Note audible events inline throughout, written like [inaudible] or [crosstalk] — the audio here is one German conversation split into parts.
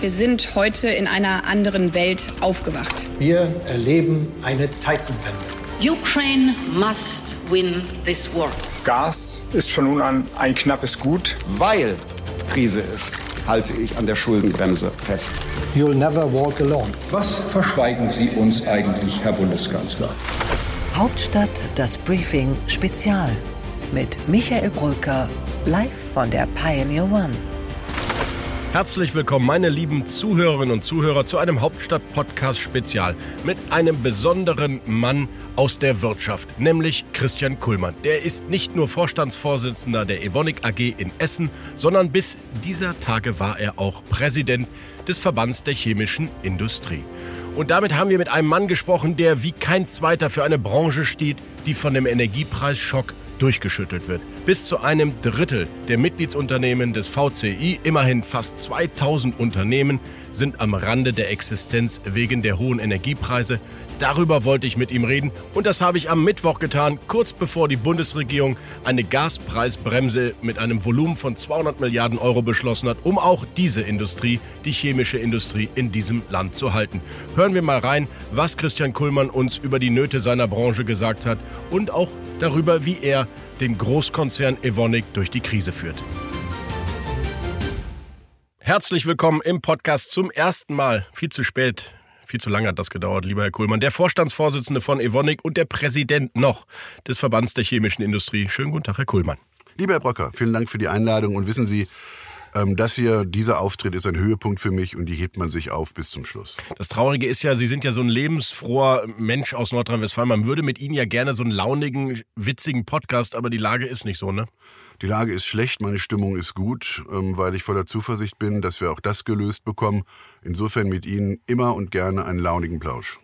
Wir sind heute in einer anderen Welt aufgewacht. Wir erleben eine Zeitenwende. Ukraine must win this war. Gas ist von nun an ein knappes Gut. Weil Krise ist, halte ich an der Schuldenbremse fest. You'll never walk alone. Was verschweigen Sie uns eigentlich, Herr Bundeskanzler? Hauptstadt das Briefing Spezial mit Michael Brücker live von der Pioneer One. Herzlich willkommen, meine lieben Zuhörerinnen und Zuhörer, zu einem Hauptstadt-Podcast-Spezial mit einem besonderen Mann aus der Wirtschaft, nämlich Christian Kullmann. Der ist nicht nur Vorstandsvorsitzender der Evonik AG in Essen, sondern bis dieser Tage war er auch Präsident des Verbands der chemischen Industrie. Und damit haben wir mit einem Mann gesprochen, der wie kein zweiter für eine Branche steht, die von dem Energiepreisschock durchgeschüttelt wird. Bis zu einem Drittel der Mitgliedsunternehmen des VCI, immerhin fast 2000 Unternehmen, sind am Rande der Existenz wegen der hohen Energiepreise. Darüber wollte ich mit ihm reden und das habe ich am Mittwoch getan, kurz bevor die Bundesregierung eine Gaspreisbremse mit einem Volumen von 200 Milliarden Euro beschlossen hat, um auch diese Industrie, die chemische Industrie in diesem Land zu halten. Hören wir mal rein, was Christian Kullmann uns über die Nöte seiner Branche gesagt hat und auch darüber, wie er den Großkonzern Evonik durch die Krise führt. Herzlich willkommen im Podcast zum ersten Mal. Viel zu spät, viel zu lange hat das gedauert, lieber Herr Kuhlmann. Der Vorstandsvorsitzende von Evonik und der Präsident noch des Verbands der chemischen Industrie. Schönen guten Tag, Herr Kuhlmann. Lieber Herr Bröcker, vielen Dank für die Einladung und wissen Sie, ähm, das hier, dieser Auftritt ist ein Höhepunkt für mich und die hebt man sich auf bis zum Schluss. Das Traurige ist ja, Sie sind ja so ein lebensfroher Mensch aus Nordrhein-Westfalen. Man würde mit Ihnen ja gerne so einen launigen, witzigen Podcast, aber die Lage ist nicht so, ne? Die Lage ist schlecht, meine Stimmung ist gut, ähm, weil ich voller Zuversicht bin, dass wir auch das gelöst bekommen. Insofern mit Ihnen immer und gerne einen launigen Plausch.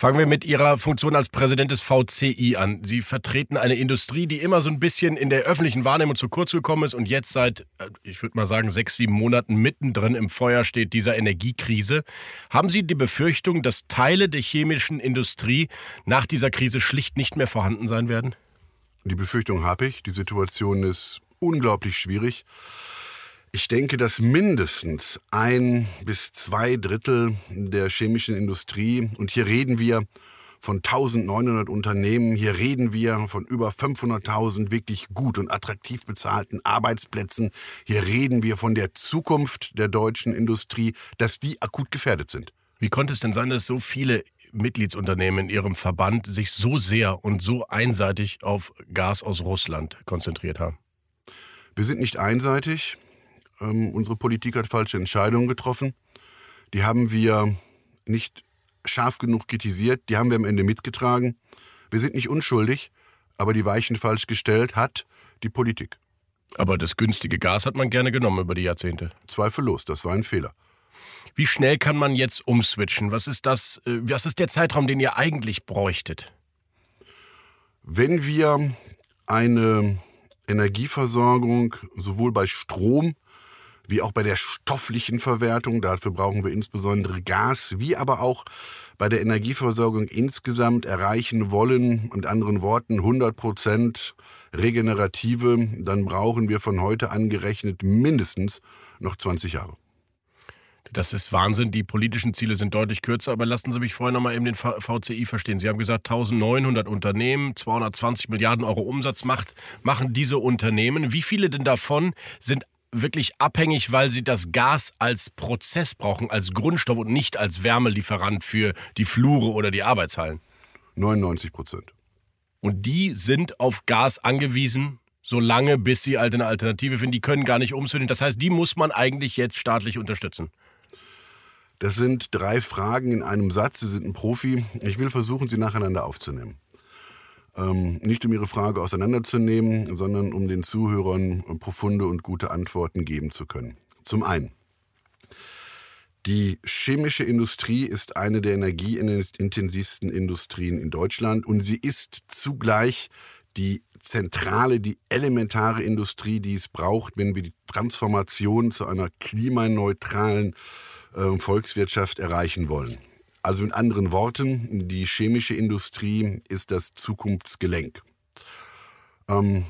Fangen wir mit Ihrer Funktion als Präsident des VCI an. Sie vertreten eine Industrie, die immer so ein bisschen in der öffentlichen Wahrnehmung zu kurz gekommen ist und jetzt seit, äh, ich würde mal sagen, sechs, sieben Monaten mittendrin im Feuer steht dieser Energiekrise. Haben Sie die Befürchtung, dass Teile der chemischen Industrie nach dieser Krise schlicht nicht mehr vorhanden sein werden? Die Befürchtung habe ich. Die Situation ist unglaublich schwierig. Ich denke, dass mindestens ein bis zwei Drittel der chemischen Industrie, und hier reden wir von 1900 Unternehmen, hier reden wir von über 500.000 wirklich gut und attraktiv bezahlten Arbeitsplätzen, hier reden wir von der Zukunft der deutschen Industrie, dass die akut gefährdet sind. Wie konnte es denn sein, dass so viele Mitgliedsunternehmen in ihrem Verband sich so sehr und so einseitig auf Gas aus Russland konzentriert haben? Wir sind nicht einseitig. Ähm, unsere Politik hat falsche Entscheidungen getroffen. Die haben wir nicht scharf genug kritisiert, die haben wir am Ende mitgetragen. Wir sind nicht unschuldig, aber die Weichen falsch gestellt hat die Politik. Aber das günstige Gas hat man gerne genommen über die Jahrzehnte. Zweifellos, das war ein Fehler. Wie schnell kann man jetzt umswitchen? Was ist das? Äh, was ist der Zeitraum, den ihr eigentlich bräuchtet? Wenn wir eine Energieversorgung sowohl bei Strom wie auch bei der stofflichen Verwertung, dafür brauchen wir insbesondere Gas, wie aber auch bei der Energieversorgung insgesamt erreichen wollen, mit anderen Worten 100 Prozent regenerative, dann brauchen wir von heute angerechnet mindestens noch 20 Jahre. Das ist Wahnsinn. Die politischen Ziele sind deutlich kürzer. Aber lassen Sie mich vorher noch mal eben den VCI verstehen. Sie haben gesagt, 1900 Unternehmen, 220 Milliarden Euro Umsatz macht, machen diese Unternehmen. Wie viele denn davon sind wirklich abhängig, weil sie das Gas als Prozess brauchen, als Grundstoff und nicht als Wärmelieferant für die Flure oder die Arbeitshallen? 99 Prozent. Und die sind auf Gas angewiesen, solange bis sie halt eine Alternative finden. Die können gar nicht umswitchen. Das heißt, die muss man eigentlich jetzt staatlich unterstützen. Das sind drei Fragen in einem Satz. Sie sind ein Profi. Ich will versuchen, sie nacheinander aufzunehmen. Ähm, nicht um Ihre Frage auseinanderzunehmen, sondern um den Zuhörern profunde und gute Antworten geben zu können. Zum einen, die chemische Industrie ist eine der energieintensivsten Industrien in Deutschland und sie ist zugleich die zentrale, die elementare Industrie, die es braucht, wenn wir die Transformation zu einer klimaneutralen äh, Volkswirtschaft erreichen wollen. Also mit anderen Worten, die chemische Industrie ist das Zukunftsgelenk. Ähm,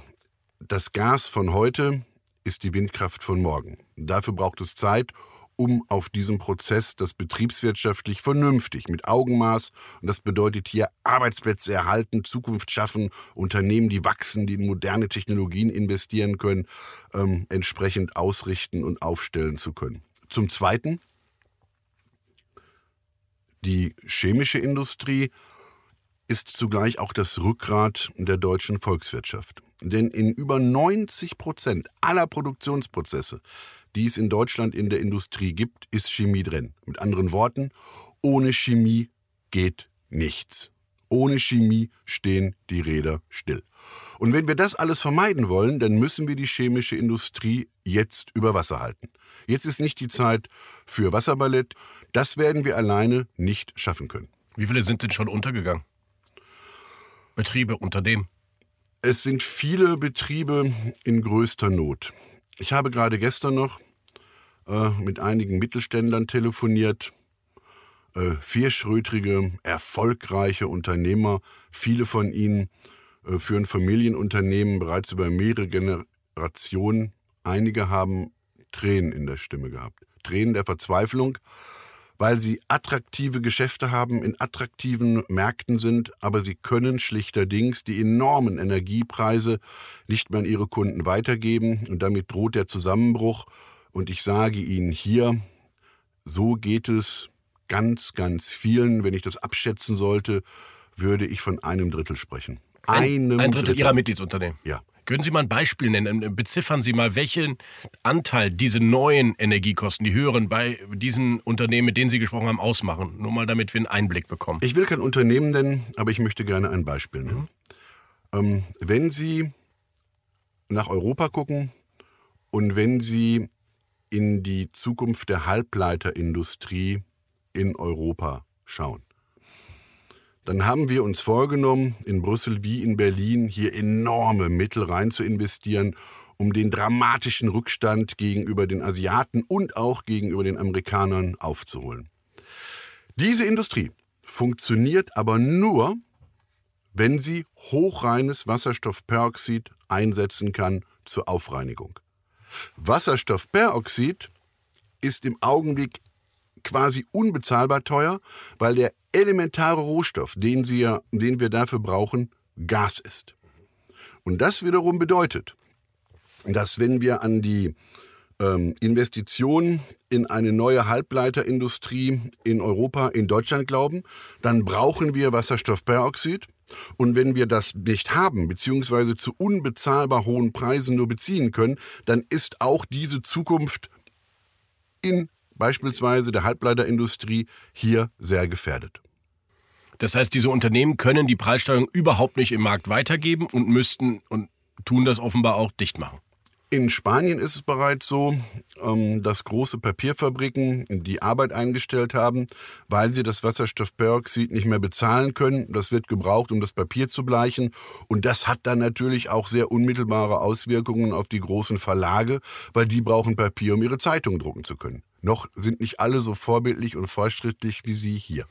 das Gas von heute ist die Windkraft von morgen. Dafür braucht es Zeit um auf diesem Prozess das betriebswirtschaftlich vernünftig mit Augenmaß, und das bedeutet hier Arbeitsplätze erhalten, Zukunft schaffen, Unternehmen, die wachsen, die in moderne Technologien investieren können, ähm, entsprechend ausrichten und aufstellen zu können. Zum Zweiten, die chemische Industrie ist zugleich auch das Rückgrat der deutschen Volkswirtschaft. Denn in über 90 Prozent aller Produktionsprozesse, die es in Deutschland in der Industrie gibt, ist Chemie drin. Mit anderen Worten, ohne Chemie geht nichts. Ohne Chemie stehen die Räder still. Und wenn wir das alles vermeiden wollen, dann müssen wir die chemische Industrie jetzt über Wasser halten. Jetzt ist nicht die Zeit für Wasserballett. Das werden wir alleine nicht schaffen können. Wie viele sind denn schon untergegangen? Betriebe, Unternehmen? Es sind viele Betriebe in größter Not. Ich habe gerade gestern noch äh, mit einigen Mittelständlern telefoniert, äh, vierschrötrige, erfolgreiche Unternehmer. Viele von ihnen äh, führen Familienunternehmen bereits über mehrere Generationen. Einige haben Tränen in der Stimme gehabt. Tränen der Verzweiflung, weil sie attraktive Geschäfte haben, in attraktiven Märkten sind, aber sie können schlichterdings die enormen Energiepreise nicht mehr an ihre Kunden weitergeben und damit droht der Zusammenbruch. Und ich sage Ihnen hier, so geht es ganz, ganz vielen. Wenn ich das abschätzen sollte, würde ich von einem Drittel sprechen. Einem ein, Drittel, Drittel Ihrer Mitgliedsunternehmen? Ja. Können Sie mal ein Beispiel nennen? Beziffern Sie mal, welchen Anteil diese neuen Energiekosten, die höheren, bei diesen Unternehmen, mit denen Sie gesprochen haben, ausmachen? Nur mal, damit wir einen Einblick bekommen. Ich will kein Unternehmen nennen, aber ich möchte gerne ein Beispiel nennen. Mhm. Ähm, wenn Sie nach Europa gucken und wenn Sie in die Zukunft der Halbleiterindustrie in Europa schauen, dann haben wir uns vorgenommen, in Brüssel wie in Berlin hier enorme Mittel rein zu investieren, um den dramatischen Rückstand gegenüber den Asiaten und auch gegenüber den Amerikanern aufzuholen. Diese Industrie funktioniert aber nur, wenn sie hochreines Wasserstoffperoxid einsetzen kann zur Aufreinigung. Wasserstoffperoxid ist im Augenblick quasi unbezahlbar teuer, weil der elementare Rohstoff, den, sie den wir dafür brauchen, Gas ist. Und das wiederum bedeutet, dass wenn wir an die ähm, Investitionen in eine neue Halbleiterindustrie in Europa, in Deutschland glauben, dann brauchen wir Wasserstoffperoxid. Und wenn wir das nicht haben, beziehungsweise zu unbezahlbar hohen Preisen nur beziehen können, dann ist auch diese Zukunft in beispielsweise der Halbleiterindustrie hier sehr gefährdet. Das heißt, diese Unternehmen können die Preissteuerung überhaupt nicht im Markt weitergeben und müssten und tun das offenbar auch dicht machen. In Spanien ist es bereits so, ähm, dass große Papierfabriken die Arbeit eingestellt haben, weil sie das Wasserstoffperoxid nicht mehr bezahlen können. Das wird gebraucht, um das Papier zu bleichen. Und das hat dann natürlich auch sehr unmittelbare Auswirkungen auf die großen Verlage, weil die brauchen Papier, um ihre Zeitung drucken zu können. Noch sind nicht alle so vorbildlich und fortschrittlich wie Sie hier.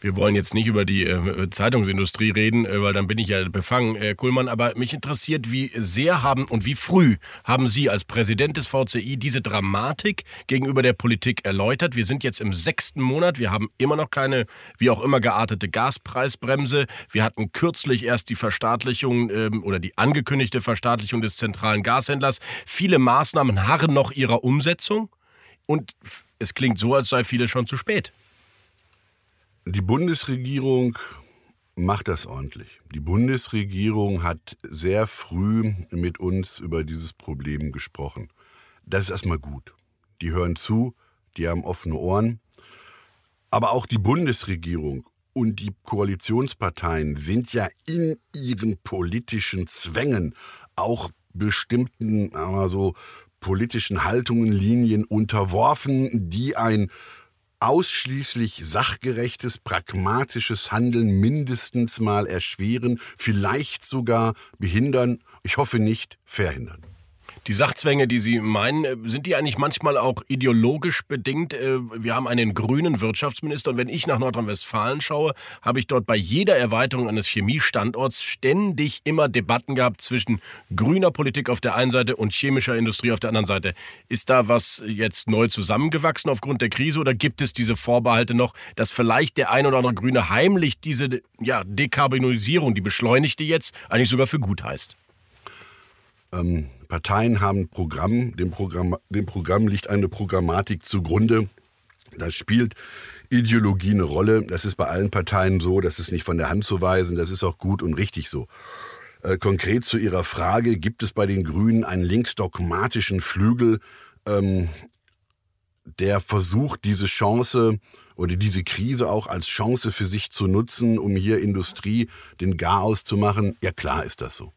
Wir wollen jetzt nicht über die äh, Zeitungsindustrie reden, äh, weil dann bin ich ja befangen, Herr Kuhlmann. Aber mich interessiert, wie sehr haben und wie früh haben Sie als Präsident des VCI diese Dramatik gegenüber der Politik erläutert? Wir sind jetzt im sechsten Monat. Wir haben immer noch keine, wie auch immer, geartete Gaspreisbremse. Wir hatten kürzlich erst die Verstaatlichung ähm, oder die angekündigte Verstaatlichung des zentralen Gashändlers. Viele Maßnahmen harren noch ihrer Umsetzung. Und es klingt so, als sei vieles schon zu spät. Die Bundesregierung macht das ordentlich. Die Bundesregierung hat sehr früh mit uns über dieses Problem gesprochen. Das ist erstmal gut. Die hören zu, die haben offene Ohren. Aber auch die Bundesregierung und die Koalitionsparteien sind ja in ihren politischen Zwängen auch bestimmten, so politischen Haltungen, Linien unterworfen, die ein ausschließlich sachgerechtes, pragmatisches Handeln mindestens mal erschweren, vielleicht sogar behindern, ich hoffe nicht verhindern. Die Sachzwänge, die Sie meinen, äh, sind die eigentlich manchmal auch ideologisch bedingt? Äh, wir haben einen grünen Wirtschaftsminister und wenn ich nach Nordrhein-Westfalen schaue, habe ich dort bei jeder Erweiterung eines Chemiestandorts ständig immer Debatten gehabt zwischen grüner Politik auf der einen Seite und chemischer Industrie auf der anderen Seite. Ist da was jetzt neu zusammengewachsen aufgrund der Krise oder gibt es diese Vorbehalte noch, dass vielleicht der ein oder andere Grüne heimlich diese ja, Dekarbonisierung, die beschleunigte jetzt, eigentlich sogar für gut heißt? Ähm, Parteien haben Programm, dem Programm, dem Programm liegt eine Programmatik zugrunde. Da spielt Ideologie eine Rolle. Das ist bei allen Parteien so, das ist nicht von der Hand zu weisen, das ist auch gut und richtig so. Äh, konkret zu Ihrer Frage, gibt es bei den Grünen einen linksdogmatischen Flügel, ähm, der versucht, diese Chance oder diese Krise auch als Chance für sich zu nutzen, um hier Industrie den Garaus zu machen? Ja, klar ist das so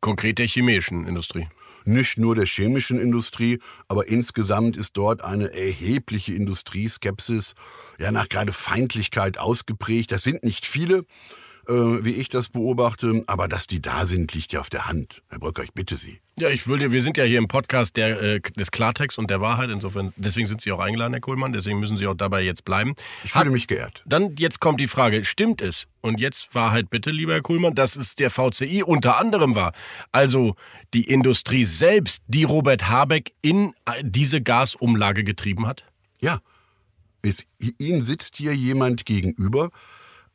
konkret der chemischen Industrie. Nicht nur der chemischen Industrie, aber insgesamt ist dort eine erhebliche Industrieskepsis, ja nach gerade Feindlichkeit ausgeprägt. Das sind nicht viele, äh, wie ich das beobachte. Aber dass die da sind, liegt ja auf der Hand. Herr Bröcker, ich bitte Sie. Ja, ich würde, wir sind ja hier im Podcast der, äh, des Klartext und der Wahrheit. Insofern, deswegen sind Sie auch eingeladen, Herr Kohlmann. Deswegen müssen Sie auch dabei jetzt bleiben. Ich fühle Hat, mich geehrt. Dann jetzt kommt die Frage: Stimmt es? Und jetzt Wahrheit bitte, lieber Herr Kohlmann, dass es der VCI unter anderem war. Also die Industrie selbst, die Robert Habeck in äh, diese Gasumlage getrieben hat? Ja. Es, Ihnen sitzt hier jemand gegenüber,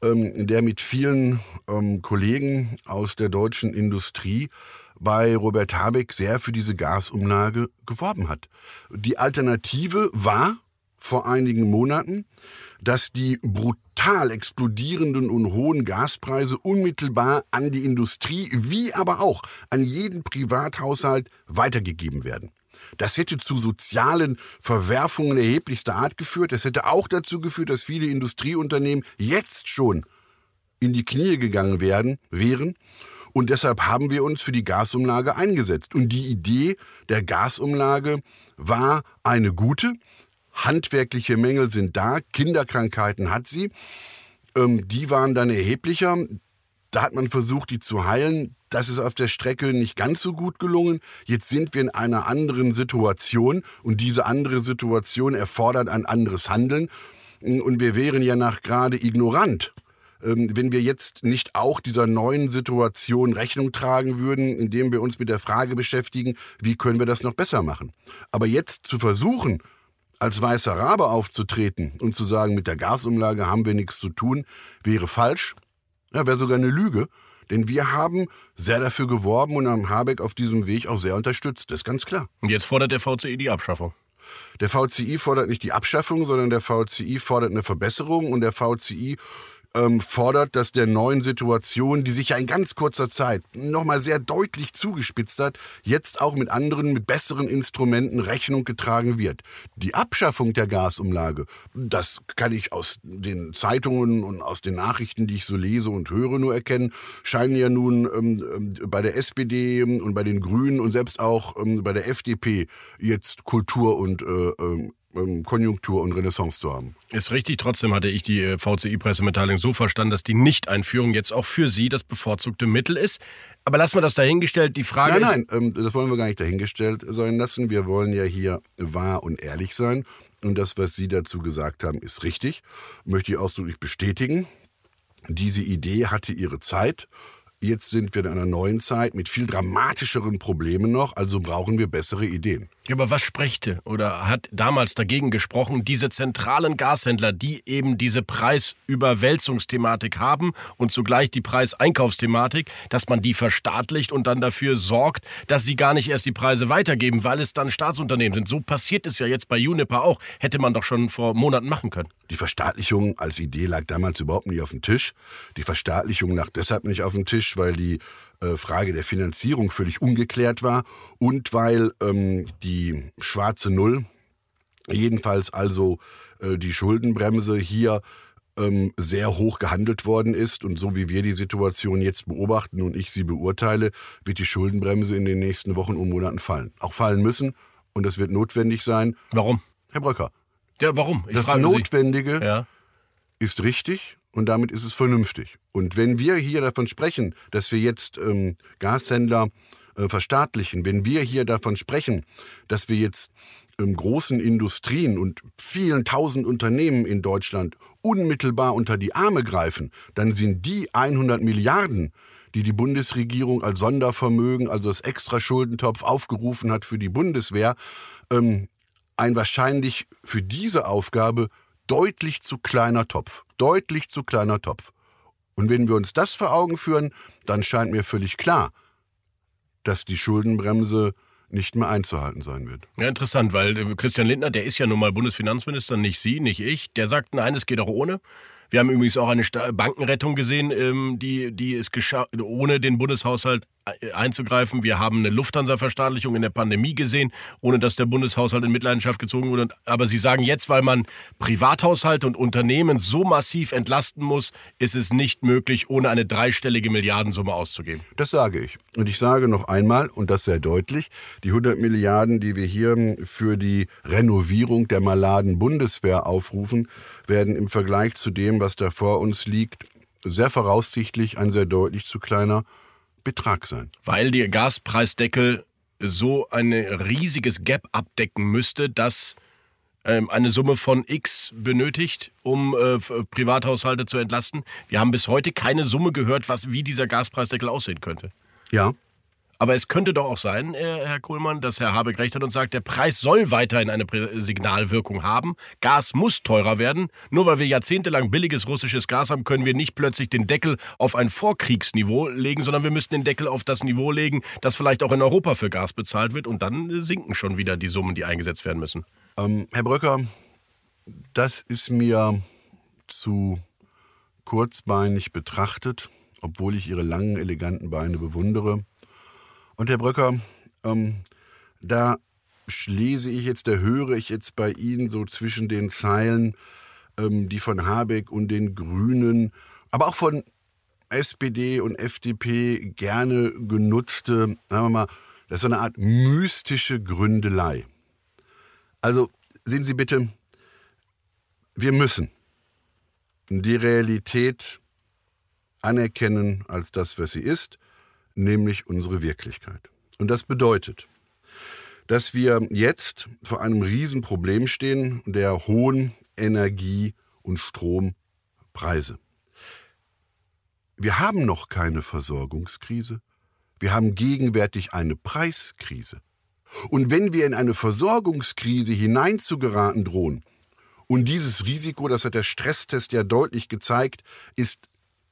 ähm, der mit vielen ähm, Kollegen aus der deutschen Industrie bei Robert Habeck sehr für diese Gasumlage geworben hat. Die Alternative war vor einigen Monaten, dass die brutal explodierenden und hohen Gaspreise unmittelbar an die Industrie wie aber auch an jeden Privathaushalt weitergegeben werden. Das hätte zu sozialen Verwerfungen erheblichster Art geführt. Das hätte auch dazu geführt, dass viele Industrieunternehmen jetzt schon in die Knie gegangen werden, wären. Und deshalb haben wir uns für die Gasumlage eingesetzt. Und die Idee der Gasumlage war eine gute. Handwerkliche Mängel sind da, Kinderkrankheiten hat sie. Ähm, die waren dann erheblicher. Da hat man versucht, die zu heilen. Das ist auf der Strecke nicht ganz so gut gelungen. Jetzt sind wir in einer anderen Situation und diese andere Situation erfordert ein anderes Handeln. Und wir wären ja nach gerade ignorant, ähm, wenn wir jetzt nicht auch dieser neuen Situation Rechnung tragen würden, indem wir uns mit der Frage beschäftigen, wie können wir das noch besser machen. Aber jetzt zu versuchen, als weißer Rabe aufzutreten und zu sagen, mit der Gasumlage haben wir nichts zu tun, wäre falsch. Ja, wäre sogar eine Lüge. Denn wir haben sehr dafür geworben und haben Habeck auf diesem Weg auch sehr unterstützt. Das ist ganz klar. Und jetzt fordert der VCI die Abschaffung. Der VCI fordert nicht die Abschaffung, sondern der VCI fordert eine Verbesserung und der VCI ähm, fordert, dass der neuen Situation, die sich ja in ganz kurzer Zeit nochmal sehr deutlich zugespitzt hat, jetzt auch mit anderen, mit besseren Instrumenten Rechnung getragen wird. Die Abschaffung der Gasumlage, das kann ich aus den Zeitungen und aus den Nachrichten, die ich so lese und höre, nur erkennen, scheinen ja nun ähm, ähm bei der SPD und bei den Grünen und selbst auch ähm, bei der FDP jetzt Kultur und äh, ähm, ähm, Konjunktur und Renaissance zu haben. Ist richtig. Trotzdem hatte ich die äh, VCI-Pressemitteilung so verstanden, dass die Nichteinführung jetzt auch für Sie das bevorzugte Mittel ist. Aber lassen wir das dahingestellt. Die Frage Nein, nein, ähm, das wollen wir gar nicht dahingestellt sein lassen. Wir wollen ja hier wahr und ehrlich sein. Und das, was Sie dazu gesagt haben, ist richtig. Möchte ich ausdrücklich bestätigen. Diese Idee hatte ihre Zeit. Jetzt sind wir in einer neuen Zeit mit viel dramatischeren Problemen noch, also brauchen wir bessere Ideen. Ja, aber was sprechte oder hat damals dagegen gesprochen, diese zentralen Gashändler, die eben diese Preisüberwälzungsthematik haben und zugleich die Preiseinkaufsthematik, dass man die verstaatlicht und dann dafür sorgt, dass sie gar nicht erst die Preise weitergeben, weil es dann Staatsunternehmen sind. So passiert es ja jetzt bei Juniper auch. Hätte man doch schon vor Monaten machen können. Die Verstaatlichung als Idee lag damals überhaupt nicht auf dem Tisch. Die Verstaatlichung lag deshalb nicht auf dem Tisch, weil die äh, Frage der Finanzierung völlig ungeklärt war und weil ähm, die schwarze Null, jedenfalls also äh, die Schuldenbremse hier ähm, sehr hoch gehandelt worden ist. Und so wie wir die Situation jetzt beobachten und ich sie beurteile, wird die Schuldenbremse in den nächsten Wochen und Monaten fallen. Auch fallen müssen. Und das wird notwendig sein. Warum? Herr Bröcker. Ja, warum? Ich das Notwendige ja. ist richtig und damit ist es vernünftig. Und wenn wir hier davon sprechen, dass wir jetzt ähm, Gashändler äh, verstaatlichen, wenn wir hier davon sprechen, dass wir jetzt ähm, großen Industrien und vielen tausend Unternehmen in Deutschland unmittelbar unter die Arme greifen, dann sind die 100 Milliarden, die die Bundesregierung als Sondervermögen, also als Extraschuldentopf aufgerufen hat für die Bundeswehr, ähm, ein wahrscheinlich für diese Aufgabe deutlich zu kleiner Topf. Deutlich zu kleiner Topf. Und wenn wir uns das vor Augen führen, dann scheint mir völlig klar, dass die Schuldenbremse nicht mehr einzuhalten sein wird. Ja, interessant, weil äh, Christian Lindner, der ist ja nun mal Bundesfinanzminister, nicht Sie, nicht ich. Der sagt, nein, es geht auch ohne. Wir haben übrigens auch eine Bankenrettung gesehen, ähm, die, die es geschah, ohne den Bundeshaushalt einzugreifen. Wir haben eine Lufthansa-Verstaatlichung in der Pandemie gesehen, ohne dass der Bundeshaushalt in Mitleidenschaft gezogen wurde. Aber Sie sagen jetzt, weil man Privathaushalte und Unternehmen so massiv entlasten muss, ist es nicht möglich, ohne eine dreistellige Milliardensumme auszugeben. Das sage ich. Und ich sage noch einmal, und das sehr deutlich, die 100 Milliarden, die wir hier für die Renovierung der maladen Bundeswehr aufrufen, werden im Vergleich zu dem, was da vor uns liegt, sehr voraussichtlich ein sehr deutlich zu kleiner Betrag sein. Weil der Gaspreisdeckel so ein riesiges Gap abdecken müsste, dass ähm, eine Summe von X benötigt, um äh, Privathaushalte zu entlasten. Wir haben bis heute keine Summe gehört, was, wie dieser Gaspreisdeckel aussehen könnte. Ja. Aber es könnte doch auch sein, äh, Herr Kohlmann, dass Herr Habeck recht hat und sagt, der Preis soll weiterhin eine Signalwirkung haben. Gas muss teurer werden. Nur weil wir jahrzehntelang billiges russisches Gas haben, können wir nicht plötzlich den Deckel auf ein Vorkriegsniveau legen, sondern wir müssen den Deckel auf das Niveau legen, das vielleicht auch in Europa für Gas bezahlt wird. Und dann sinken schon wieder die Summen, die eingesetzt werden müssen. Ähm, Herr Bröcker, das ist mir zu kurzbeinig betrachtet, obwohl ich Ihre langen, eleganten Beine bewundere. Und Herr Bröcker, ähm, da lese ich jetzt, da höre ich jetzt bei Ihnen so zwischen den Zeilen, ähm, die von Habeck und den Grünen, aber auch von SPD und FDP gerne genutzte, sagen wir mal, das ist so eine Art mystische Gründelei. Also sehen Sie bitte, wir müssen die Realität anerkennen als das, was sie ist nämlich unsere Wirklichkeit. Und das bedeutet, dass wir jetzt vor einem Riesenproblem stehen der hohen Energie- und Strompreise. Wir haben noch keine Versorgungskrise, wir haben gegenwärtig eine Preiskrise. Und wenn wir in eine Versorgungskrise hineinzugeraten drohen, und dieses Risiko, das hat der Stresstest ja deutlich gezeigt, ist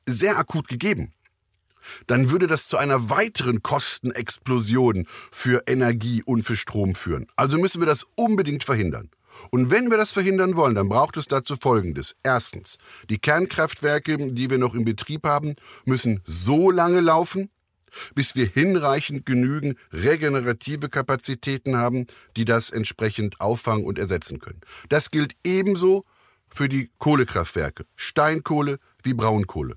sehr akut gegeben dann würde das zu einer weiteren Kostenexplosion für Energie und für Strom führen. Also müssen wir das unbedingt verhindern. Und wenn wir das verhindern wollen, dann braucht es dazu Folgendes. Erstens, die Kernkraftwerke, die wir noch in Betrieb haben, müssen so lange laufen, bis wir hinreichend genügend regenerative Kapazitäten haben, die das entsprechend auffangen und ersetzen können. Das gilt ebenso für die Kohlekraftwerke, Steinkohle wie Braunkohle.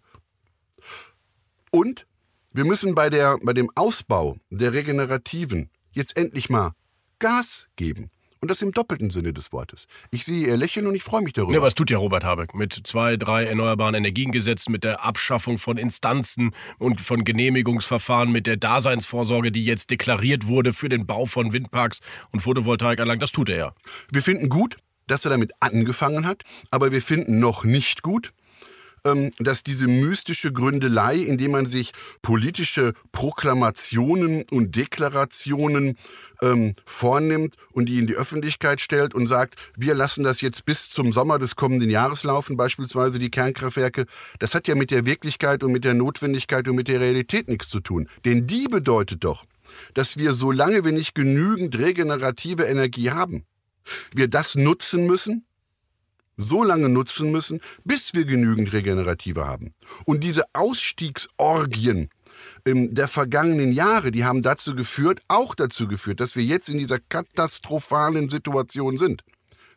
Und wir müssen bei, der, bei dem Ausbau der Regenerativen jetzt endlich mal Gas geben. Und das im doppelten Sinne des Wortes. Ich sehe Ihr Lächeln und ich freue mich darüber. Ja, was tut ja Robert Habeck mit zwei, drei erneuerbaren Energiengesetzen, mit der Abschaffung von Instanzen und von Genehmigungsverfahren, mit der Daseinsvorsorge, die jetzt deklariert wurde für den Bau von Windparks und Photovoltaikanlagen. Das tut er ja. Wir finden gut, dass er damit angefangen hat, aber wir finden noch nicht gut, dass diese mystische Gründelei, indem man sich politische Proklamationen und Deklarationen ähm, vornimmt und die in die Öffentlichkeit stellt und sagt, wir lassen das jetzt bis zum Sommer des kommenden Jahres laufen, beispielsweise die Kernkraftwerke, das hat ja mit der Wirklichkeit und mit der Notwendigkeit und mit der Realität nichts zu tun. Denn die bedeutet doch, dass wir, solange wir nicht genügend regenerative Energie haben, wir das nutzen müssen, so lange nutzen müssen, bis wir genügend Regenerative haben. Und diese Ausstiegsorgien ähm, der vergangenen Jahre, die haben dazu geführt, auch dazu geführt, dass wir jetzt in dieser katastrophalen Situation sind.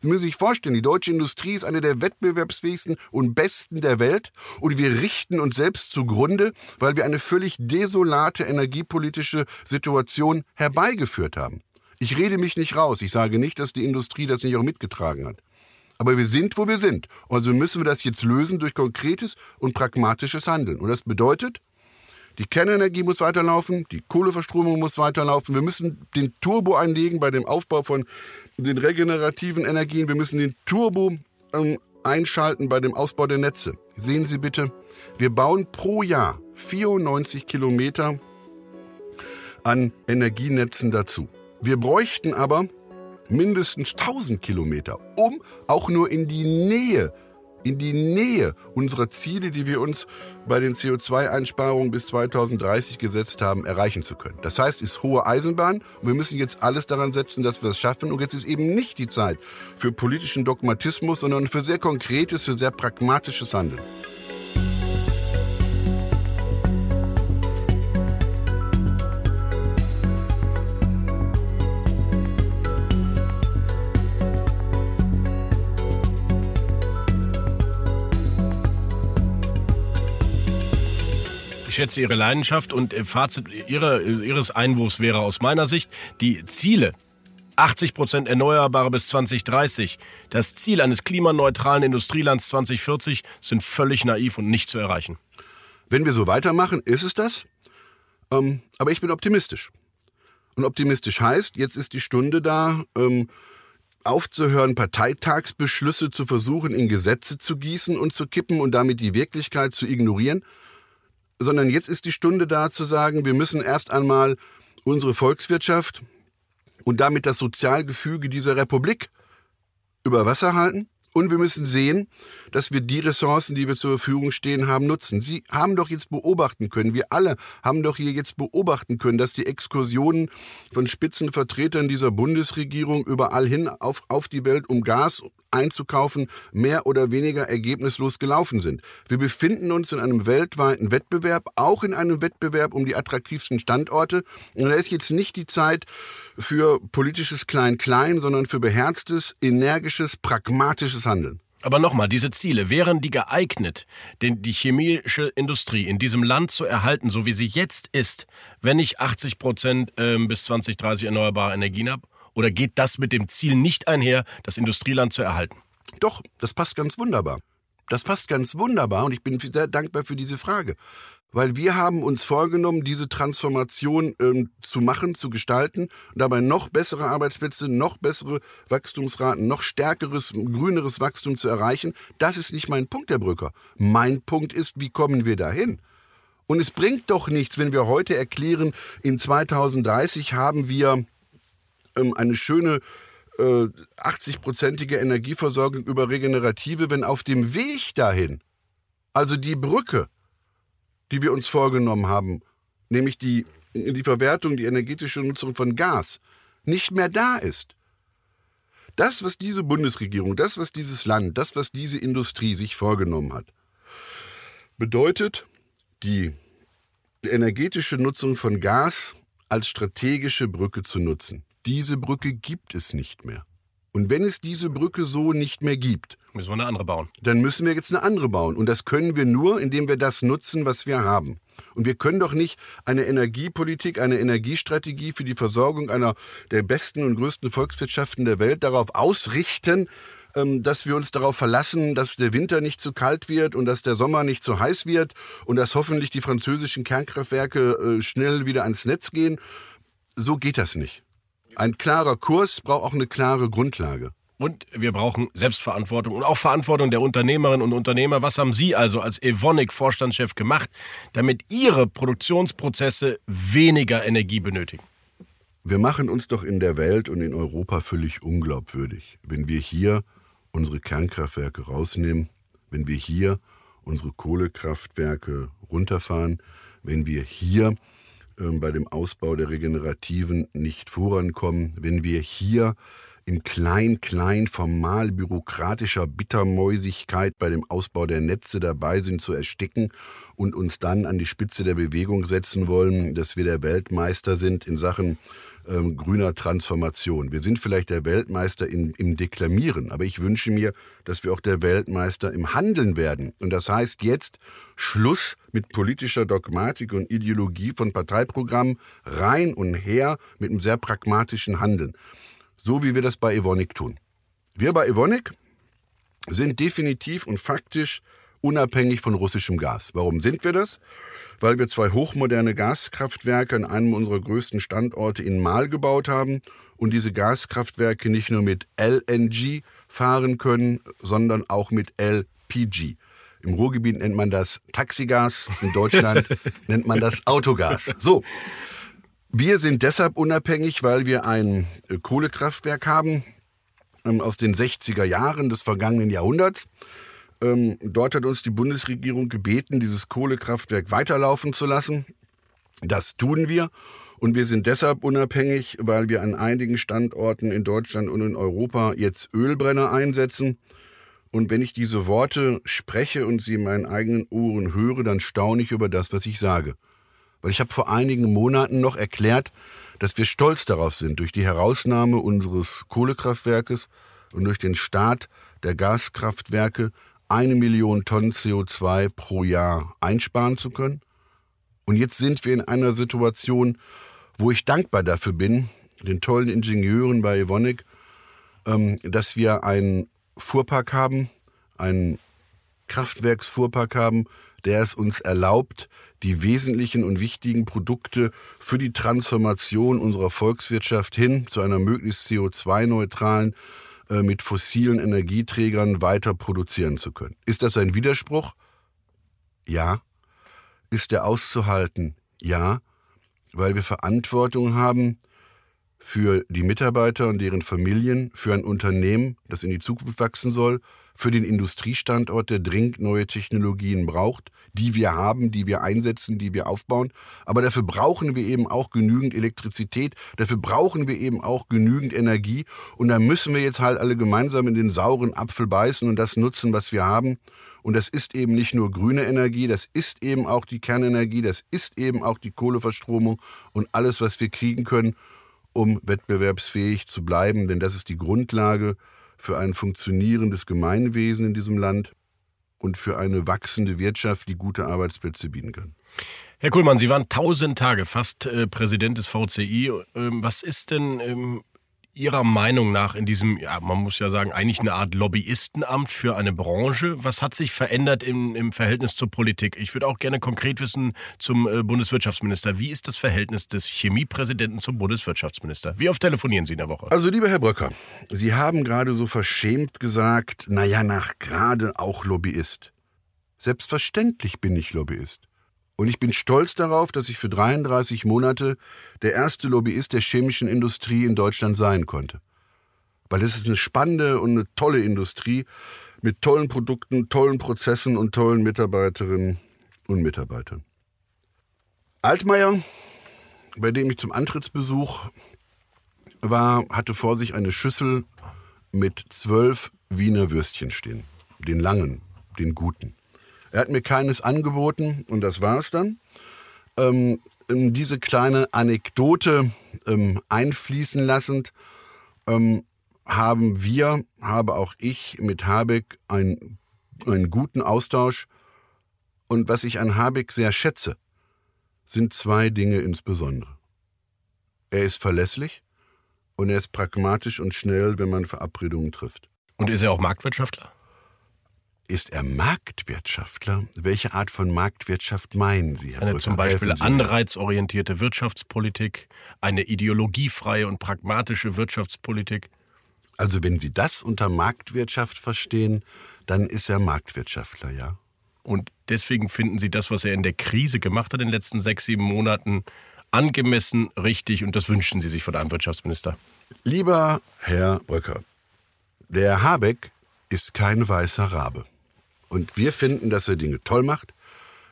Sie müssen sich vorstellen, die deutsche Industrie ist eine der wettbewerbsfähigsten und besten der Welt und wir richten uns selbst zugrunde, weil wir eine völlig desolate energiepolitische Situation herbeigeführt haben. Ich rede mich nicht raus, ich sage nicht, dass die Industrie das nicht auch mitgetragen hat. Aber wir sind, wo wir sind. Also müssen wir das jetzt lösen durch konkretes und pragmatisches Handeln. Und das bedeutet, Die Kernenergie muss weiterlaufen, die Kohleverstromung muss weiterlaufen. Wir müssen den Turbo einlegen bei dem Aufbau von den regenerativen Energien. Wir müssen den Turbo ähm, einschalten bei dem Ausbau der Netze. Sehen Sie bitte, wir bauen pro Jahr 94 Kilometer an Energienetzen dazu. Wir bräuchten aber mindestens 1000 Kilometer, um auch nur in die Nähe in die Nähe unserer Ziele, die wir uns bei den CO2-Einsparungen bis 2030 gesetzt haben, erreichen zu können. Das heißt, es ist hohe Eisenbahn und wir müssen jetzt alles daran setzen, dass wir es schaffen. Und jetzt ist eben nicht die Zeit für politischen Dogmatismus, sondern für sehr konkretes, für sehr pragmatisches Handeln. Schätze Ihre Leidenschaft und äh, Fazit ihre, Ihres Einwurfs wäre aus meiner Sicht, die Ziele 80 Prozent Erneuerbare bis 2030, das Ziel eines klimaneutralen Industrielands 2040 sind völlig naiv und nicht zu erreichen. Wenn wir so weitermachen, ist es das. Ähm, aber ich bin optimistisch. Und optimistisch heißt, jetzt ist die Stunde da, ähm, aufzuhören, Parteitagsbeschlüsse zu versuchen, in Gesetze zu gießen und zu kippen und damit die Wirklichkeit zu ignorieren, sondern jetzt ist die Stunde da zu sagen, wir müssen erst einmal unsere Volkswirtschaft und damit das Sozialgefüge dieser Republik über Wasser halten. Und wir müssen sehen, dass wir die Ressourcen, die wir zur Verfügung stehen haben, nutzen. Sie haben doch jetzt beobachten können, wir alle haben doch hier jetzt beobachten können, dass die Exkursionen von Spitzenvertretern dieser Bundesregierung überall hin auf, auf die Welt um Gas einzukaufen, mehr oder weniger ergebnislos gelaufen sind. Wir befinden uns in einem weltweiten Wettbewerb, auch in einem Wettbewerb um die attraktivsten Standorte. Und da ist jetzt nicht die Zeit für politisches Klein-Klein, sondern für beherztes, energisches, pragmatisches Handeln. Aber nochmal, diese Ziele, wären die geeignet, den, die chemische Industrie in diesem Land zu erhalten, so wie sie jetzt ist, wenn ich 80 Prozent äh, bis 2030 erneuerbare Energien habe? Oder geht das mit dem Ziel nicht einher, das Industrieland zu erhalten? Doch, das passt ganz wunderbar. Das passt ganz wunderbar und ich bin sehr dankbar für diese Frage. Weil wir haben uns vorgenommen, diese Transformation ähm, zu machen, zu gestalten und dabei noch bessere Arbeitsplätze, noch bessere Wachstumsraten, noch stärkeres, grüneres Wachstum zu erreichen. Das ist nicht mein Punkt, Herr Brücker. Mein Punkt ist, wie kommen wir dahin? Und es bringt doch nichts, wenn wir heute erklären, in 2030 haben wir ähm, eine schöne äh, 80-prozentige Energieversorgung über Regenerative, wenn auf dem Weg dahin, also die Brücke, die wir uns vorgenommen haben, nämlich die, die Verwertung, die energetische Nutzung von Gas, nicht mehr da ist. Das, was diese Bundesregierung, das, was dieses Land, das, was diese Industrie sich vorgenommen hat, bedeutet die energetische Nutzung von Gas als strategische Brücke zu nutzen. Diese Brücke gibt es nicht mehr. Und wenn es diese Brücke so nicht mehr gibt, müssen wir eine andere bauen. Dann müssen wir jetzt eine andere bauen. Und das können wir nur, indem wir das nutzen, was wir haben. Und wir können doch nicht eine Energiepolitik, eine Energiestrategie für die Versorgung einer der besten und größten Volkswirtschaften der Welt darauf ausrichten, ähm, dass wir uns darauf verlassen, dass der Winter nicht zu kalt wird und dass der Sommer nicht zu heiß wird und dass hoffentlich die französischen Kernkraftwerke äh, schnell wieder ans Netz gehen. So geht das nicht. Ein klarer Kurs braucht auch eine klare Grundlage. Und wir brauchen Selbstverantwortung und auch Verantwortung der Unternehmerinnen und Unternehmer. Was haben Sie also als Evonik-Vorstandschef gemacht, damit Ihre Produktionsprozesse weniger Energie benötigen? Wir machen uns doch in der Welt und in Europa völlig unglaubwürdig, wenn wir hier unsere Kernkraftwerke rausnehmen, wenn wir hier unsere Kohlekraftwerke runterfahren, wenn wir hier bei dem Ausbau der Regenerativen nicht vorankommen, wenn wir hier in klein-klein formal bürokratischer Bittermäusigkeit bei dem Ausbau der Netze dabei sind zu ersticken und uns dann an die Spitze der Bewegung setzen wollen, dass wir der Weltmeister sind in Sachen ähm, grüner Transformation. Wir sind vielleicht der Weltmeister in, im Deklamieren, aber ich wünsche mir, dass wir auch der Weltmeister im Handeln werden. Und das heißt jetzt Schluss mit politischer Dogmatik und Ideologie von Parteiprogrammen, rein und her mit einem sehr pragmatischen Handeln. So wie wir das bei Evonik tun. Wir bei Evonik sind definitiv und faktisch unabhängig von russischem Gas. Warum sind wir das? Weil wir zwei hochmoderne Gaskraftwerke an einem unserer größten Standorte in Mal gebaut haben und diese Gaskraftwerke nicht nur mit LNG fahren können, sondern auch mit LPG. Im Ruhrgebiet nennt man das Taxigas, in Deutschland [laughs] nennt man das Autogas. So. Wir sind deshalb unabhängig, weil wir ein äh, Kohlekraftwerk haben ähm, aus den 60er Jahren des vergangenen Jahrhunderts. Ähm, dort hat uns die Bundesregierung gebeten, dieses Kohlekraftwerk weiterlaufen zu lassen. Das tun wir. Und wir sind deshalb unabhängig, weil wir an einigen Standorten in Deutschland und in Europa jetzt Ölbrenner einsetzen. Und wenn ich diese Worte spreche und sie in meinen eigenen Ohren höre, dann staune ich über das, was ich sage. Weil ich habe vor einigen Monaten noch erklärt, dass wir stolz darauf sind, durch die Herausnahme unseres Kohlekraftwerkes und durch den Start der Gaskraftwerke eine Million Tonnen CO2 pro Jahr einsparen zu können. Und jetzt sind wir in einer Situation, wo ich dankbar dafür bin, den tollen Ingenieuren bei Evonik, ähm, dass wir einen Fuhrpark haben, einen Kraftwerksfuhrpark haben, der es uns erlaubt, die wesentlichen und wichtigen Produkte für die Transformation unserer Volkswirtschaft hin zu einer möglichst CO2-neutralen, äh, mit fossilen Energieträgern weiter produzieren zu können. Ist das ein Widerspruch? Ja. Ist der auszuhalten? Ja, weil wir Verantwortung haben für die Mitarbeiter und deren Familien, für ein Unternehmen, das in die Zukunft wachsen soll, für den Industriestandort, der dringend neue Technologien braucht, die wir haben, die wir einsetzen, die wir aufbauen. Aber dafür brauchen wir eben auch genügend Elektrizität, dafür brauchen wir eben auch genügend Energie. Und da müssen wir jetzt halt alle gemeinsam in den sauren Apfel beißen und das nutzen, was wir haben. Und das ist eben nicht nur grüne Energie, das ist eben auch die Kernenergie, das ist eben auch die Kohleverstromung und alles, was wir kriegen können, um wettbewerbsfähig zu bleiben. Denn das ist die Grundlage für ein funktionierendes Gemeinwesen in diesem Land und für eine wachsende Wirtschaft, die gute Arbeitsplätze bieten kann. Herr Kuhlmann, Sie waren tausend Tage fast äh, Präsident des VCI. Ähm, was ist denn ähm, Ihrer Meinung nach in diesem, ja, man muss ja sagen, eigentlich eine Art Lobbyistenamt für eine Branche? Was hat sich verändert im, im Verhältnis zur Politik? Ich würde auch gerne konkret wissen zum äh, Bundeswirtschaftsminister. Wie ist das Verhältnis des Chemiepräsidenten zum Bundeswirtschaftsminister? Wie oft telefonieren Sie in der Woche? Also, lieber Herr Bröcker, Sie haben gerade so verschämt gesagt, naja, nach gerade auch Lobbyist. Selbstverständlich bin ich Lobbyist. Und ich bin stolz darauf, dass ich für 33 Monate der erste Lobbyist der chemischen Industrie in Deutschland sein konnte. Weil es ist eine spannende und eine tolle Industrie mit tollen Produkten, tollen Prozessen und tollen Mitarbeiterinnen und Mitarbeitern. Altmaier, bei dem ich zum Antrittsbesuch war, hatte vor sich eine Schüssel mit zwölf Wiener Würstchen stehen. Den langen, den guten. Er hat mir keines angeboten und das war's dann. Ähm, diese kleine Anekdote ähm, einfließen lassend, ähm, haben wir, habe auch ich mit Habeck ein, einen guten Austausch. Und was ich an Habeck sehr schätze, sind zwei Dinge insbesondere. Er ist verlässlich und er ist pragmatisch und schnell, wenn man Verabredungen trifft. Und ist er auch Marktwirtschaftler? Ist er Marktwirtschaftler? Welche Art von Marktwirtschaft meinen Sie, Herr Eine Brücker? zum Beispiel anreizorientierte Wirtschaftspolitik, eine ideologiefreie und pragmatische Wirtschaftspolitik. Also wenn Sie das unter Marktwirtschaft verstehen, dann ist er Marktwirtschaftler, ja. Und deswegen finden Sie das, was er in der Krise gemacht hat in den letzten sechs, sieben Monaten, angemessen, richtig und das wünschen Sie sich von einem Wirtschaftsminister. Lieber Herr Bröcker, der Habeck ist kein weißer Rabe. Und wir finden, dass er Dinge toll macht.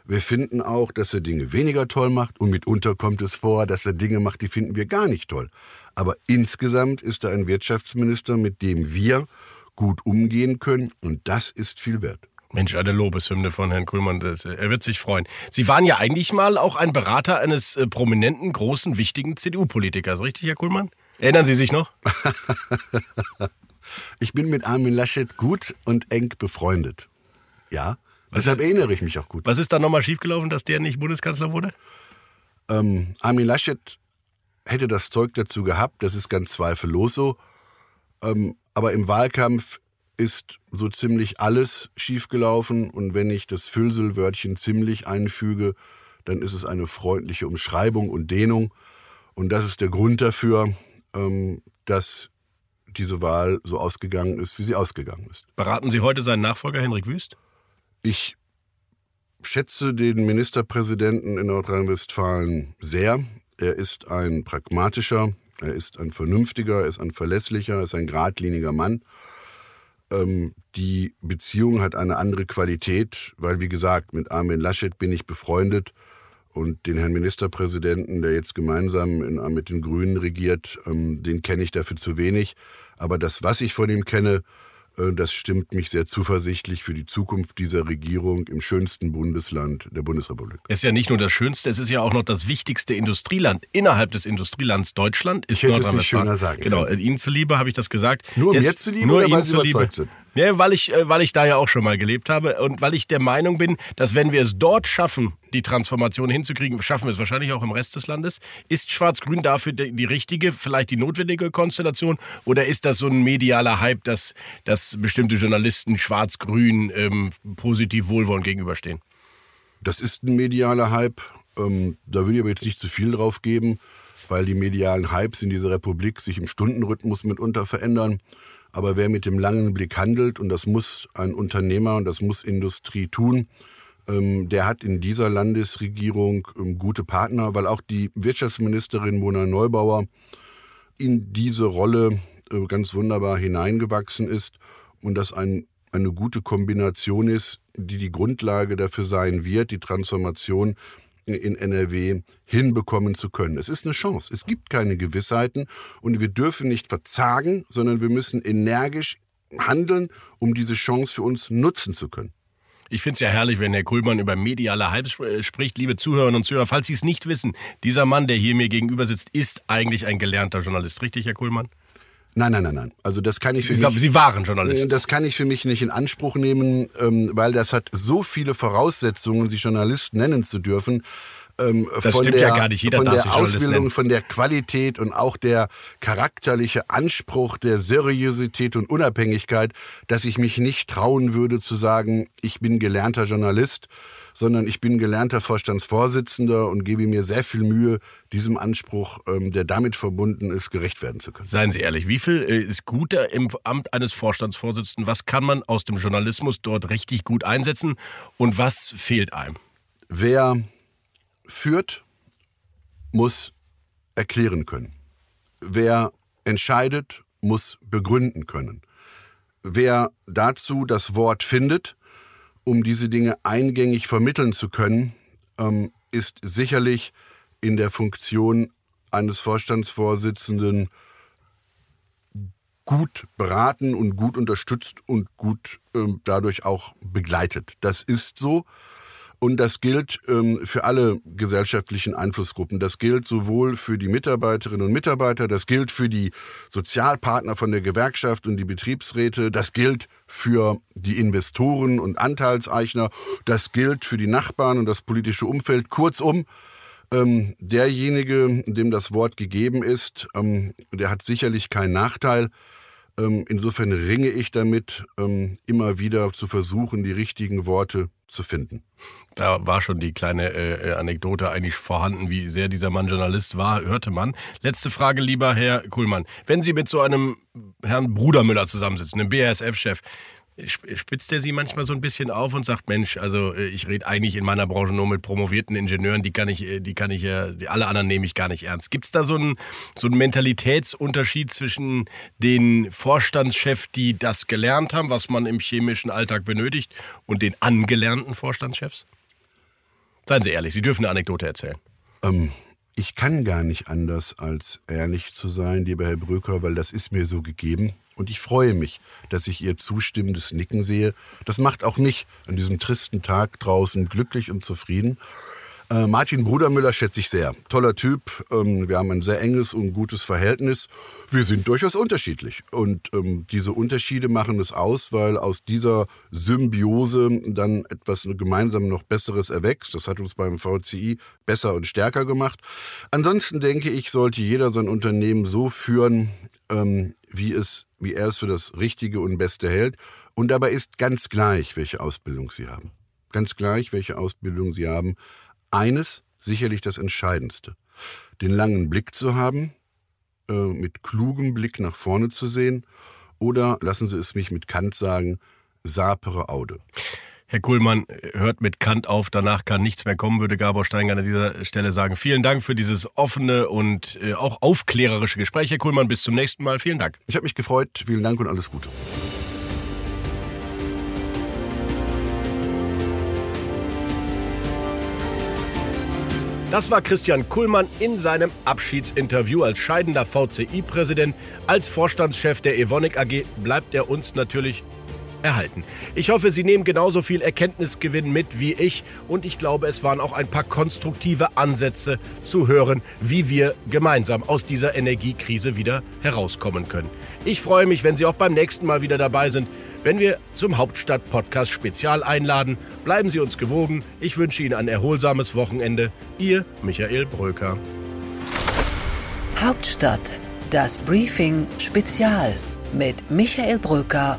Wir finden auch, dass er Dinge weniger toll macht. Und mitunter kommt es vor, dass er Dinge macht, die finden wir gar nicht toll. Aber insgesamt ist er ein Wirtschaftsminister, mit dem wir gut umgehen können. Und das ist viel wert. Mensch, eine Lobeshymne von Herrn Kuhlmann. Das, äh, er wird sich freuen. Sie waren ja eigentlich mal auch ein Berater eines äh, prominenten, großen, wichtigen CDU-Politikers, richtig, Herr Kuhlmann? Erinnern Sie sich noch? [laughs] Ich bin mit Armin Laschet gut und eng befreundet. Ja, deshalb erinnere ich mich auch gut. Was ist da nochmal schiefgelaufen, dass der nicht Bundeskanzler wurde? Ähm, Armin Laschet hätte das Zeug dazu gehabt, das ist ganz zweifellos so. Ähm, aber im Wahlkampf ist so ziemlich alles schiefgelaufen. Und wenn ich das Füllselwörtchen ziemlich einfüge, dann ist es eine freundliche Umschreibung und Dehnung. Und das ist der Grund dafür, ähm, dass diese Wahl so ausgegangen ist, wie sie ausgegangen ist. Beraten Sie heute seinen Nachfolger Henrik Wüst? Ich schätze den Ministerpräsidenten in Nordrhein-Westfalen sehr. Er ist ein pragmatischer, er ist ein vernünftiger, er ist ein verlässlicher, er ist ein geradliniger Mann. Ähm, die Beziehung hat eine andere Qualität, weil, wie gesagt, mit Armin Laschet bin ich befreundet und den Herrn Ministerpräsidenten, der jetzt gemeinsam in, mit den Grünen regiert, ähm, den kenne ich dafür zu wenig. Aber das, was ich von ihm kenne, das stimmt mich sehr zuversichtlich für die Zukunft dieser Regierung im schönsten Bundesland der Bundesrepublik. Es ist ja nicht nur das Schönste, es ist ja auch noch das wichtigste Industrieland innerhalb des Industrielands Deutschland. Ist ich hätte es nicht schöner sagen Genau, Ihnen zuliebe habe ich das gesagt. Nur um jetzt zuliebe oder weil Sie überzeugt sind? Ja, weil ich, äh, weil ich da ja auch schon mal gelebt habe und weil ich der Meinung bin, dass wenn wir es dort schaffen, die Transformation hinzukriegen, schaffen wir es wahrscheinlich auch im Rest des Landes. Ist Schwarz-Grün dafür die, die richtige, vielleicht die notwendige Konstellation? Oder ist das so ein medialer Hype, dass, dass bestimmte Journalisten Schwarz-Grün ähm, positiv wohlwollend gegenüberstehen? Das ist ein medialer Hype. Ähm, da würde ich aber jetzt nicht zu viel drauf geben, weil die medialen Hypes in dieser Republik sich im Stundenrhythmus mitunter verändern. Aber wer mit dem langen Blick handelt, und das muss ein Unternehmer und das muss Industrie tun, ähm, der hat in dieser Landesregierung ähm, gute Partner, weil auch die Wirtschaftsministerin Mona Neubauer in diese Rolle äh, ganz wunderbar hineingewachsen ist und das ein, eine gute Kombination ist, die die Grundlage dafür sein wird, die Transformation in NRW hinbekommen zu können. Es ist eine Chance. Es gibt keine Gewissheiten und wir dürfen nicht verzagen, sondern wir müssen energisch handeln, um diese Chance für uns nutzen zu können. Ich finde es ja herrlich, wenn Herr Kuhlmann über mediale Hype äh, spricht. Liebe Zuhörerinnen und Zuhörer, falls Sie es nicht wissen, dieser Mann, der hier mir gegenüber sitzt, ist eigentlich ein gelernter Journalist. Richtig, Herr Kuhlmann? Nein, nein, nein, nein. Also das kann ich für Sie, mich. Sie waren Journalist. Das kann ich für mich nicht in Anspruch nehmen, ähm, weil das hat so viele Voraussetzungen, sich Journalist nennen zu dürfen. Ähm, das von der, ja gar nicht. Jeder von der Ausbildung, von der Qualität und auch der charakterliche Anspruch der Seriosität und Unabhängigkeit, dass ich mich nicht trauen würde zu sagen, ich bin gelernter Journalist sondern ich bin gelernter Vorstandsvorsitzender und gebe mir sehr viel Mühe, diesem Anspruch, ähm, der damit verbunden ist, gerecht werden zu können. Seien Sie ehrlich, wie viel äh, ist guter im Amt eines Vorstandsvorsitzenden? Was kann man aus dem Journalismus dort richtig gut einsetzen und was fehlt einem? Wer führt, muss erklären können. Wer entscheidet, muss begründen können. Wer dazu das Wort findet, um diese Dinge eingängig vermitteln zu können, ähm, ist sicherlich in der Funktion eines Vorstandsvorsitzenden gut beraten und gut unterstützt und gut ähm, dadurch auch begleitet. Das ist so. Und das gilt ähm, für alle gesellschaftlichen Einflussgruppen. Das gilt sowohl für die Mitarbeiterinnen und Mitarbeiter, das gilt für die Sozialpartner von der Gewerkschaft und die Betriebsräte, das gilt für die Investoren und Anteilseigner, das gilt für die Nachbarn und das politische Umfeld. Kurzum, ähm, derjenige, dem das Wort gegeben ist, ähm, der hat sicherlich keinen Nachteil. Ähm, insofern ringe ich damit, ähm, immer wieder zu versuchen, die richtigen Worte zu finden. Da war schon die kleine äh, Anekdote eigentlich vorhanden, wie sehr dieser Mann Journalist war, hörte man. Letzte Frage, lieber Herr Kuhlmann. Wenn Sie mit so einem Herrn Brudermüller zusammensitzen, einem BASF-Chef, spitzt er sie manchmal so ein bisschen auf und sagt, Mensch, also äh, ich rede eigentlich in meiner Branche nur mit promovierten Ingenieuren, die kann ich, äh, die kann ich ja, alle anderen nehme ich gar nicht ernst. Gibt es da so einen, so einen Mentalitätsunterschied zwischen den Vorstandschefs, die das gelernt haben, was man im chemischen Alltag benötigt, und den angelernten Vorstandschefs? Seien Sie ehrlich, Sie dürfen eine Anekdote erzählen. Ähm, ich kann gar nicht anders, als ehrlich zu sein, lieber Herr Bröker, weil das ist mir so gegeben. Und ich freue mich, dass ich Ihr zustimmendes Nicken sehe. Das macht auch mich an diesem tristen Tag draußen glücklich und zufrieden. Äh, Martin Brudermüller schätze ich sehr. Toller Typ. Ähm, wir haben ein sehr enges und gutes Verhältnis. Wir sind durchaus unterschiedlich. Und ähm, diese Unterschiede machen es aus, weil aus dieser Symbiose dann etwas gemeinsam noch Besseres erwächst. Das hat uns beim VCI besser und stärker gemacht. Ansonsten denke ich, sollte jeder sein Unternehmen so führen, ähm, wie es wie er es für das Richtige und Beste hält. Und dabei ist ganz gleich, welche Ausbildung Sie haben. Ganz gleich, welche Ausbildung Sie haben. Eines sicherlich das Entscheidendste. Den langen Blick zu haben, äh, mit klugem Blick nach vorne zu sehen. Oder, lassen Sie es mich mit Kant sagen, sapere aude. Herr Kuhlmann hört mit Kant auf, danach kann nichts mehr kommen, würde Gabor Steingart an dieser Stelle sagen. Vielen Dank für dieses offene und äh, auch aufklärerische Gespräch, Herr Kuhlmann. Bis zum nächsten Mal. Vielen Dank. Ich habe mich gefreut. Vielen Dank und alles Gute. Das war Christian Kuhlmann in seinem Abschiedsinterview als scheidender VCI-Präsident. Als Vorstandschef der Evonik AG bleibt er uns natürlich erhalten. Ich hoffe, Sie nehmen genauso viel Erkenntnisgewinn mit wie ich und ich glaube, es waren auch ein paar konstruktive Ansätze zu hören, wie wir gemeinsam aus dieser Energiekrise wieder herauskommen können. Ich freue mich, wenn Sie auch beim nächsten Mal wieder dabei sind, wenn wir zum Hauptstadt-Podcast Spezial einladen. Bleiben Sie uns gewogen. Ich wünsche Ihnen ein erholsames Wochenende. Ihr Michael Bröker. Hauptstadt, das Briefing Spezial mit Michael Bröker